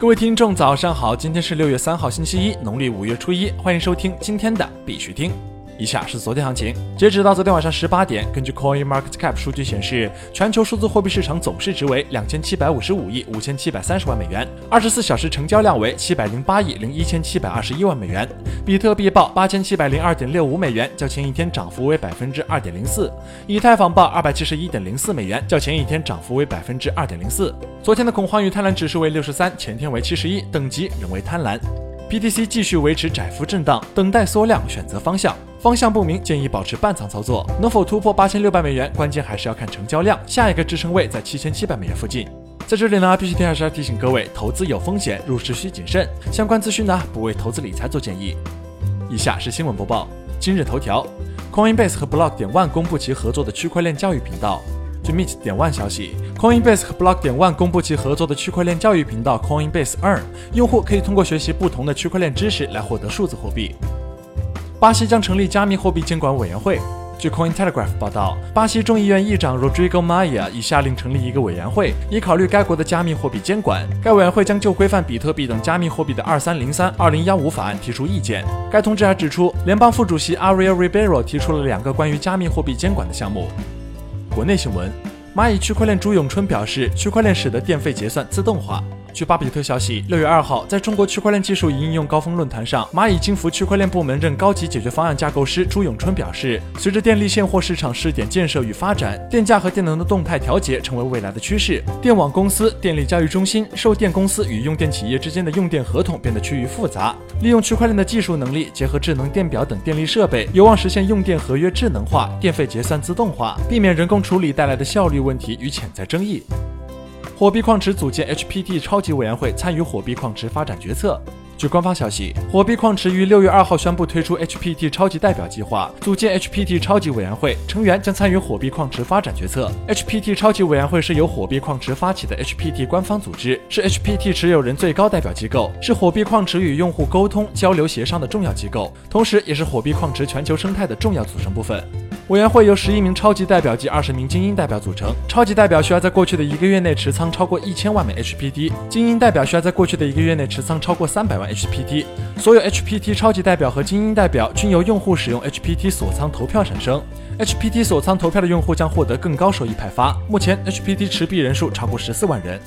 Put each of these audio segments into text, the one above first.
各位听众，早上好！今天是六月三号，星期一，农历五月初一，欢迎收听今天的必须听。以下是昨天行情，截止到昨天晚上十八点，根据 Coin Market Cap 数据显示，全球数字货币市场总市值为两千七百五十五亿五千七百三十万美元，二十四小时成交量为七百零八亿零一千七百二十一万美元。比特币报八千七百零二点六五美元，较前一天涨幅为百分之二点零四；以太坊报二百七十一点零四美元，较前一天涨幅为百分之二点零四。昨天的恐慌与贪婪指数为六十三，前天为七十一，等级仍为贪婪。BTC 继续维持窄幅震荡，等待缩量，选择方向。方向不明，建议保持半仓操作。能否突破八千六百美元，关键还是要看成交量。下一个支撑位在七千七百美元附近。在这里呢，必须提示提醒各位，投资有风险，入市需谨慎。相关资讯呢，不为投资理财做建议。以下是新闻播报。今日头条：Coinbase 和 Block 点 One 公布其合作的区块链教育频道。据 Meet 点万消息，Coinbase 和 Block 点万公布其合作的区块链教育频道 Coinbase Earn，用户可以通过学习不同的区块链知识来获得数字货币。巴西将成立加密货币监管委员会。据 Cointelegraph 报道，巴西众议院议长 Rodrigo Maia 已下令成立一个委员会，以考虑该国的加密货币监管。该委员会将就规范比特币等加密货币的二三零三二零幺五法案提出意见。该通知还指出，联邦副主席 Ariel Ribero 提出了两个关于加密货币监管的项目。国内新闻，蚂蚁区块链朱永春表示，区块链使得电费结算自动化。据巴比特消息，六月二号，在中国区块链技术与应用高峰论坛上，蚂蚁金服区块链部门任高级解决方案架构师朱永春表示，随着电力现货市场试点建设与发展，电价和电能的动态调节成为未来的趋势。电网公司、电力交易中心、售电公司与用电企业之间的用电合同变得趋于复杂。利用区块链的技术能力，结合智能电表等电力设备，有望实现用电合约智能化、电费结算自动化，避免人工处理带来的效率问题与潜在争议。火币矿池组建 HPT 超级委员会，参与火币矿池发展决策。据官方消息，火币矿池于六月二号宣布推出 HPT 超级代表计划，组建 HPT 超级委员会，成员将参与火币矿池发展决策。HPT 超级委员会是由火币矿池发起的 HPT 官方组织，是 HPT 持有人最高代表机构，是火币矿池与用户沟通、交流、协商的重要机构，同时也是火币矿池全球生态的重要组成部分。委员会由十一名超级代表及二十名精英代表组成。超级代表需要在过去的一个月内持仓超过一千万枚 HPT，精英代表需要在过去的一个月内持仓超过三百万 HPT。所有 HPT 超级代表和精英代表均由用户使用 HPT 锁仓投票产生。HPT 锁仓投票的用户将获得更高收益派发。目前 HPT 持币人数超过十四万人。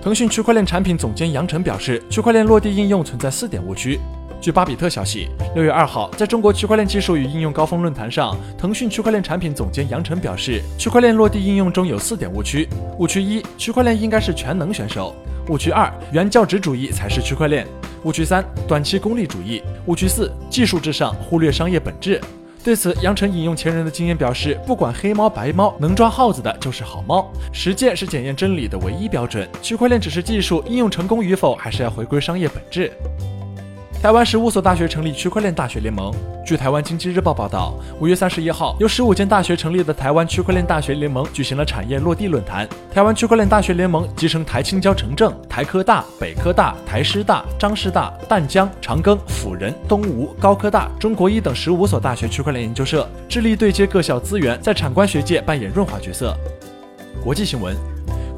腾讯区块链产品总监杨晨表示，区块链落地应用存在四点误区。据巴比特消息，六月二号，在中国区块链技术与应用高峰论坛上，腾讯区块链产品总监杨晨表示，区块链落地应用中有四点误区。误区一，区块链应该是全能选手；误区二，原教旨主义才是区块链；误区三，短期功利主义；误区四，技术至上，忽略商业本质。对此，杨晨引用前人的经验表示，不管黑猫白猫，能抓耗子的就是好猫。实践是检验真理的唯一标准。区块链只是技术，应用成功与否，还是要回归商业本质。台湾十五所大学成立区块链大学联盟。据台湾经济日报报道，五月三十一号，由十五间大学成立的台湾区块链大学联盟举行了产业落地论坛。台湾区块链大学联盟集成台青交、城政、台科大、北科大、台师大、彰师大、淡江、长庚、辅仁、东吴、高科大、中国医等十五所大学区块链研究社，致力对接各校资源，在产官学界扮演润滑角色。国际新闻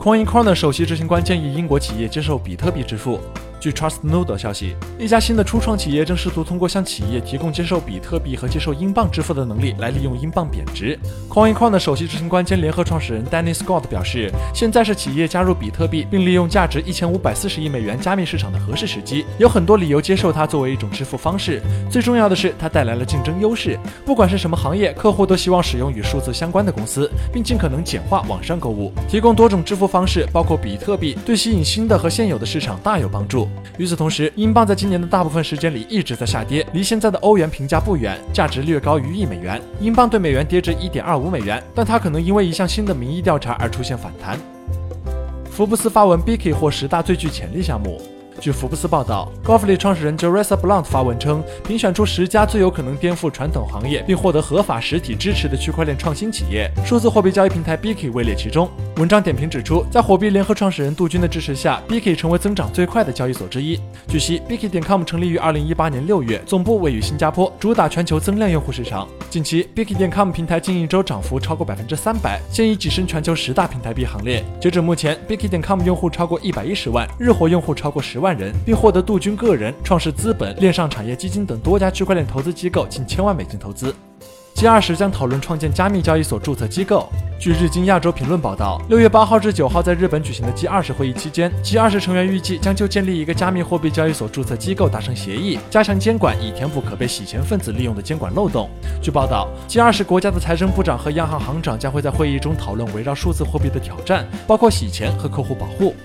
：Coin Corner 首席执行官建议英国企业接受比特币支付。据 Trustnode 消息，一家新的初创企业正试图通过向企业提供接受比特币和接受英镑支付的能力，来利用英镑贬值。CoinCon 的首席执行官兼联合创始人 Danny Scott 表示，现在是企业加入比特币并利用价值一千五百四十亿美元加密市场的合适时机，有很多理由接受它作为一种支付方式。最重要的是，它带来了竞争优势。不管是什么行业，客户都希望使用与数字相关的公司，并尽可能简化网上购物。提供多种支付方式，包括比特币，对吸引新的和现有的市场大有帮助。与此同时，英镑在今年的大部分时间里一直在下跌，离现在的欧元评价不远，价值略高于一美元。英镑对美元跌至一点二五美元，但它可能因为一项新的民意调查而出现反弹。福布斯发文，Biki 获十大最具潜力项目。据福布斯报道 g o f f l y 创始人 Jeresa Blunt 发文称，评选出十家最有可能颠覆传统行业并获得合法实体支持的区块链创新企业，数字货币交易平台 Biki 位列其中。文章点评指出，在火币联合创始人杜军的支持下，Biki 成为增长最快的交易所之一。据悉，Biki 点 com 成立于二零一八年六月，总部位于新加坡，主打全球增量用户市场。近期，Biki 点 com 平台近一周涨幅超过百分之三百，现已跻身全球十大平台币行列。截止目前，Biki 点 com 用户超过一百一十万，日活用户超过十万人，并获得杜军个人、创世资本、链上产业基金等多家区块链投资机构近千万美金投资。G 二十将讨论创建加密交易所注册机构。据日经亚洲评论报道，六月八号至九号在日本举行的 G 二十会议期间，G 二十成员预计将就建立一个加密货币交易所注册机构达成协议，加强监管，以填补可被洗钱分子利用的监管漏洞。据报道，G 二十国家的财政部长和央行行长将会在会议中讨论围绕数字货币的挑战，包括洗钱和客户保护。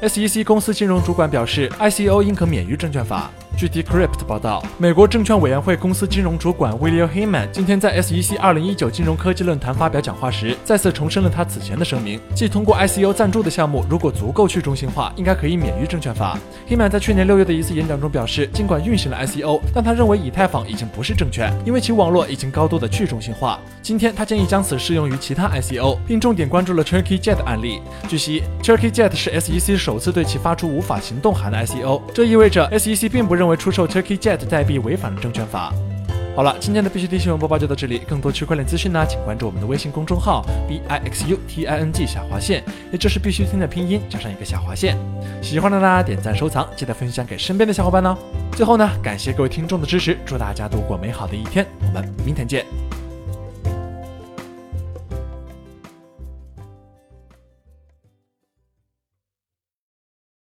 SEC 公司金融主管表示，ICO 应可免于证券法。据 Decrypt 报道，美国证券委员会公司金融主管 William Heyman 今天在 SEC 2019金融科技论坛发表讲话时，再次重申了他此前的声明，即通过 ICO 赞助的项目如果足够去中心化，应该可以免于证券法。Heyman 在去年六月的一次演讲中表示，尽管运行了 ICO，但他认为以太坊已经不是证券，因为其网络已经高度的去中心化。今天他建议将此适用于其他 ICO，并重点关注了 Turkey Jet 案例。据悉，Turkey Jet 是 SEC 首次对其发出无法行动函的 ICO，这意味着 SEC 并不认认为出售 Turkey Jet 代币违反了证券法。好了，今天的必须听新闻播报就到这里。更多区块链资讯呢，请关注我们的微信公众号 b i x u t i n g 下划线，也就是必须听的拼音加上一个下划线。喜欢的呢，点赞收藏，记得分享给身边的小伙伴哦。最后呢，感谢各位听众的支持，祝大家度过美好的一天，我们明天见。